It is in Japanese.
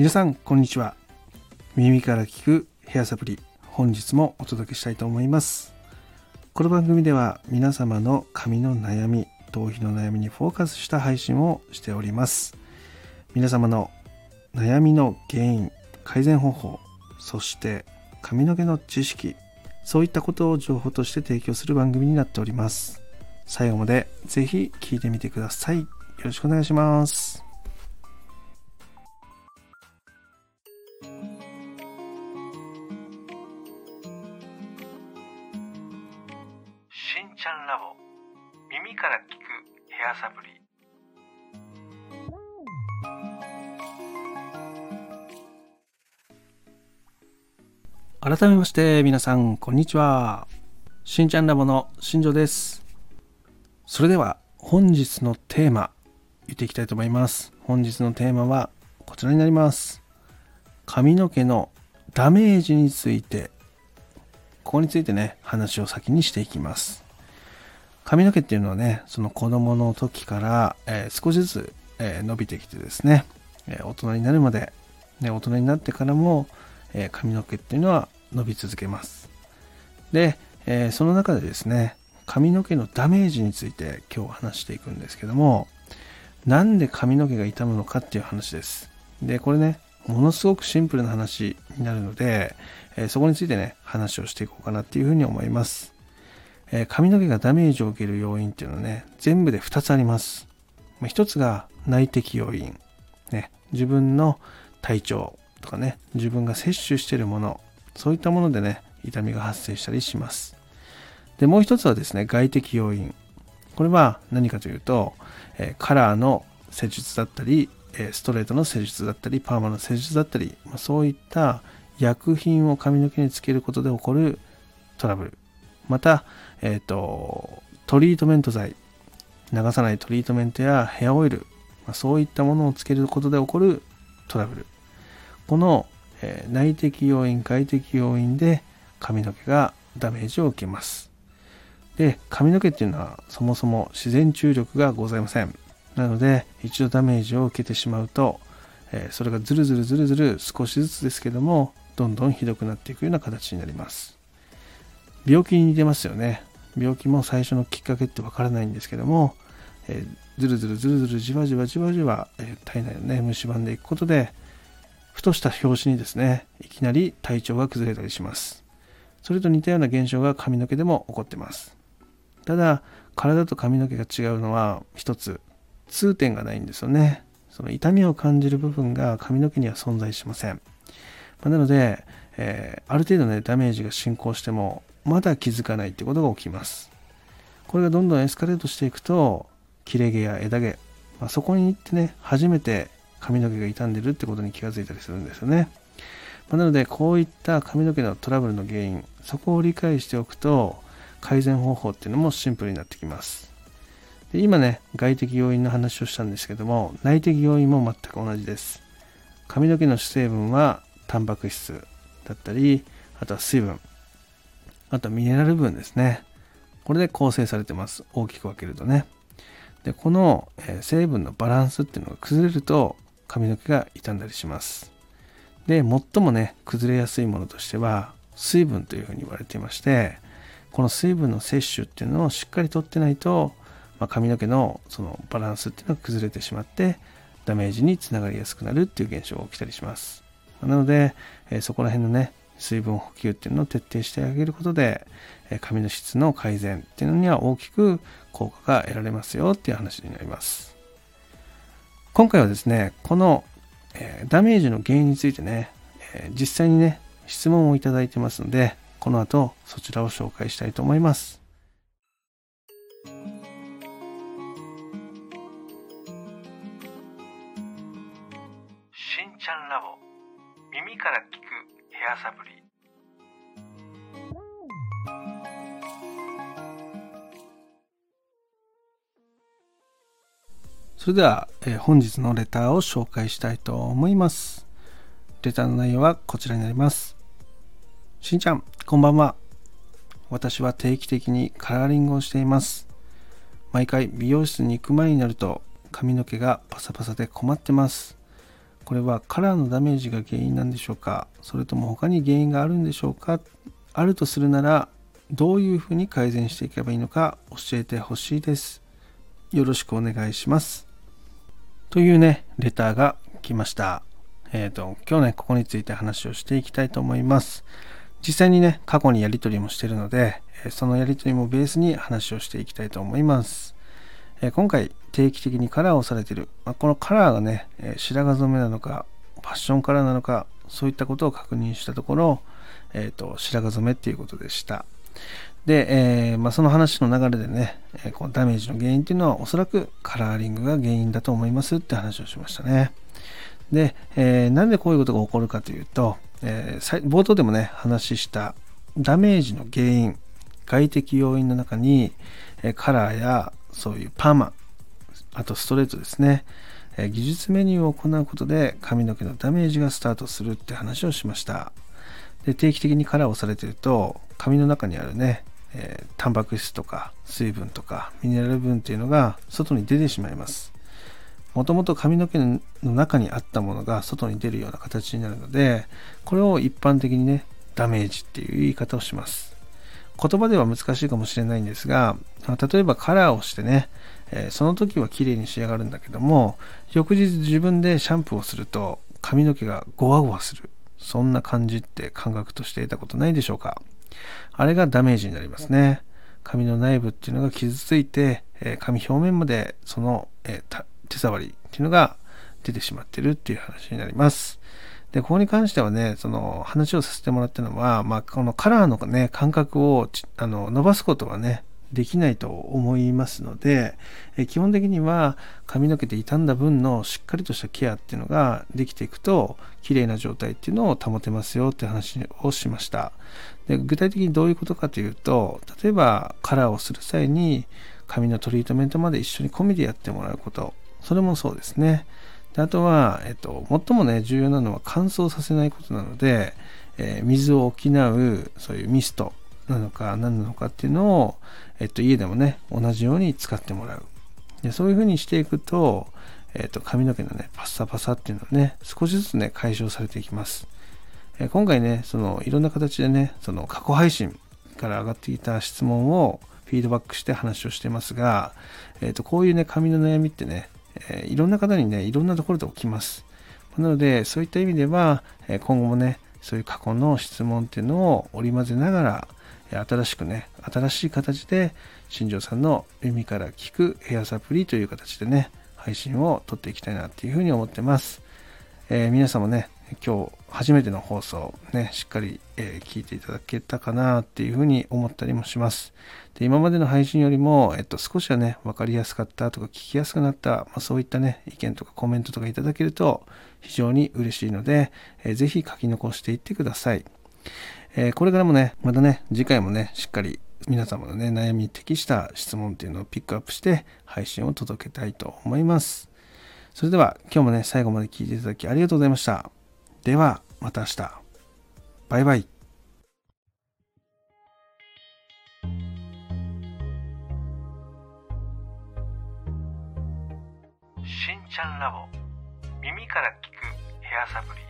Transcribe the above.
皆さんこんにちは。耳から聞くヘアサプリ本日もお届けしたいと思います。この番組では皆様の髪の悩み頭皮の悩みにフォーカスした配信をしております。皆様の悩みの原因改善方法そして髪の毛の知識そういったことを情報として提供する番組になっております。最後までぜひ聞いてみてください。よろしくお願いします。改めまして皆さんこんにちは。しんちゃんラボの新庄です。それでは本日のテーマ言っていきたいと思います。本日のテーマはこちらになります。髪の毛のダメージについて。ここについてね話を先にしていきます。髪の毛っていうのはねその子供の時から、えー少しずつ、えー伸びてきてですね、えー大人になるまで、ね、大人になってからも、えー髪の毛っていうのは伸び続けます。で、えーその中でですね髪の毛のダメージについて今日話していくんですけどもなんで髪の毛が傷むのかっていう話です。でこれねものすごくシンプルな話になるので、えーそこについてね話をしていこうかなっていうふうに思います、えー髪の毛がダメージを受ける要因っていうのはね全部で2つあります。まあ一つが内的要因、ね、自分の体調。とかね自分が摂取しているものそういったものでね痛みが発生したりします。でもう一つはですね外的要因。これは何かというと、えカラーの施術だったり、えストレートの施術だったりパーマの施術だったり、まそういった薬品を髪の毛につけることで起こるトラブル。また、えーとトリートメント剤。流さないトリートメントやヘアオイル、まそういったものをつけることで起こるトラブル。この、えー内的要因外的要因で髪の毛がダメージを受けます。で髪の毛っていうのはそもそも自然注力がございません。なので一度ダメージを受けてしまうと、えーそれがずるずるずるずる少しずつですけどもどんどんひどくなっていくような形になります。病気に似てますよね。病気も最初のきっかけってわからないんですけども、えーずるずるずるずるじわじわじわじわ、えー体内をね蝕んでいくことでふとした拍子にですねいきなり体調が崩れたりします。それと似たような現象が髪の毛でも起こってます。ただ体と髪の毛が違うのは一つ痛点がないんですよね。その痛みを感じる部分が髪の毛には存在しません、まなので、えーある程度ねダメージが進行してもまだ気づかないってことが起きます。これがどんどんエスカレートしていくと切れ毛や枝毛、まあ、そこに行ってね初めて髪の毛が傷んでるってことに気がついたりするんですよね、まあなのでこういった髪の毛のトラブルの原因そこを理解しておくと改善方法っていうのもシンプルになってきます。で今ね外的要因の話をしたんですけども内的要因も全く同じです。髪の毛の主成分はタンパク質だったりあとは水分あとはミネラル分ですね。これで構成されてます。大きく分けるとね。でこの成分のバランスっていうのが崩れると髪の毛が傷んだりします。で最もね崩れやすいものとしては水分というふうに言われていましてこの水分の摂取っていうのをしっかりとってないと、まあ、髪の毛のそのバランスっていうのが崩れてしまってダメージにつながりやすくなるっていう現象が起きたりします。なので、えそこら辺のね水分補給っていうのを徹底してあげることで、え髪の質の改善っていうのには大きく効果が得られますよっていう話になります。今回はですねこの、えーダメージの原因についてね、えー実際にね質問をいただいてますのでこの後そちらを紹介したいと思います。しんちゃんラボ耳から聞くヘアサプリ。それでは、えー本日のレターを紹介したいと思います。レターの内容はこちらになります。しんちゃん、こんばんは。私は定期的にカラーリングをしています。毎回美容室に行く前になると髪の毛がパサパサで困ってます。これはカラーのダメージが原因なんでしょうか？それとも他に原因があるんでしょうか？あるとするならどういうふうに改善していけばいいのか教えてほしいですよろしくお願いしますというねレターが来ました。えっ、ー、と今日ねここについて話をしていきたいと思います。実際にね過去にやり取りもしてるのでそのやり取りもベースに話をしていきたいと思います。え今回定期的にカラーをされてる、まあ、このカラーがね白髪染めなのかファッションカラーなのかそういったことを確認したところ、えーと、白髪染めっていうことでした。で、えー、まあ、その話の流れでね、えこのダメージの原因っていうのはおそらくカラーリングが原因だと思いますって話をしましたね。で、えー、なんでこういうことが起こるかというと、えー、冒頭でもね話したダメージの原因外的要因の中に、えカラーやそういうパーマあとストレートですね、え技術メニューを行うことで髪の毛のダメージがスタートするって話をしました。で定期的にカラーをされてると髪の中にあるね、えー、タンパク質とか水分とかミネラル分っていうのが外に出てしまいます。もともと髪の毛の中にあったものが外に出るような形になるのでこれを一般的にねダメージっていう言い方をします。言葉では難しいかもしれないんですが例えばカラーをしてね、えー、その時は綺麗に仕上がるんだけども翌日自分でシャンプーをすると髪の毛がゴワゴワする。そんな感じって感覚として得たことないでしょうか。あれがダメージになりますね。髪の内部っていうのが傷ついて、えー、髪表面までその、え、手触りっていうのが出てしまってるっていう話になります。で、ここに関してはね、その話をさせてもらったのは、まあ、このカラーのね、感覚をあの伸ばすことはね、できないと思いますので、え基本的には髪の毛で傷んだ分のしっかりとしたケアっていうのができていくと、綺麗な状態っていうのを保てますよって話をしました。で具体的にどういうことかというと、例えばカラーをする際に髪のトリートメントまで一緒に込みでやってもらうこと、それもそうですね。であとは、えっと、最もね、重要なのは乾燥させないことなので、えー、水を補う、そういうミストなのか何なのかっていうのを、えっと、家でもね、同じように使ってもらう。でそういうふうにしていくと、えっと、髪の毛のね、パッサパサっていうのはね、少しずつね、解消されていきます。え、今回ね、その、いろんな形でね、その過去配信から上がっていた質問をフィードバックして話をしてますが、えっと、こういうね、髪の悩みってね、えいろんな方にね、いろんなところで起きます。なので、そういった意味では、え今後もね、そういう過去の質問っていうのを織り交ぜながら、新しくね、新しい形で、新庄さんの耳から聞くヘアサプリという形でね、配信を撮っていきたいなっていうふうに思ってます。えー、皆さんもね、今日初めての放送ね、しっかり、えー、聞いていただけたかなっていうふうに思ったりもします。で今までの配信よりも、えっと、少しはね、分かりやすかったとか聞きやすくなった、まあ、そういったね、意見とかコメントとかいただけると非常に嬉しいので、えー、ぜひ書き残していってください。えー、これからもね、またね、次回もね、しっかり皆様のね、悩みに適した質問っていうのをピックアップして配信を届けたいと思います。それでは今日もね、最後まで聞いていただきありがとうございました。では、また明日。バイバイ。しんちゃんラボ耳から聞くヘアサプリ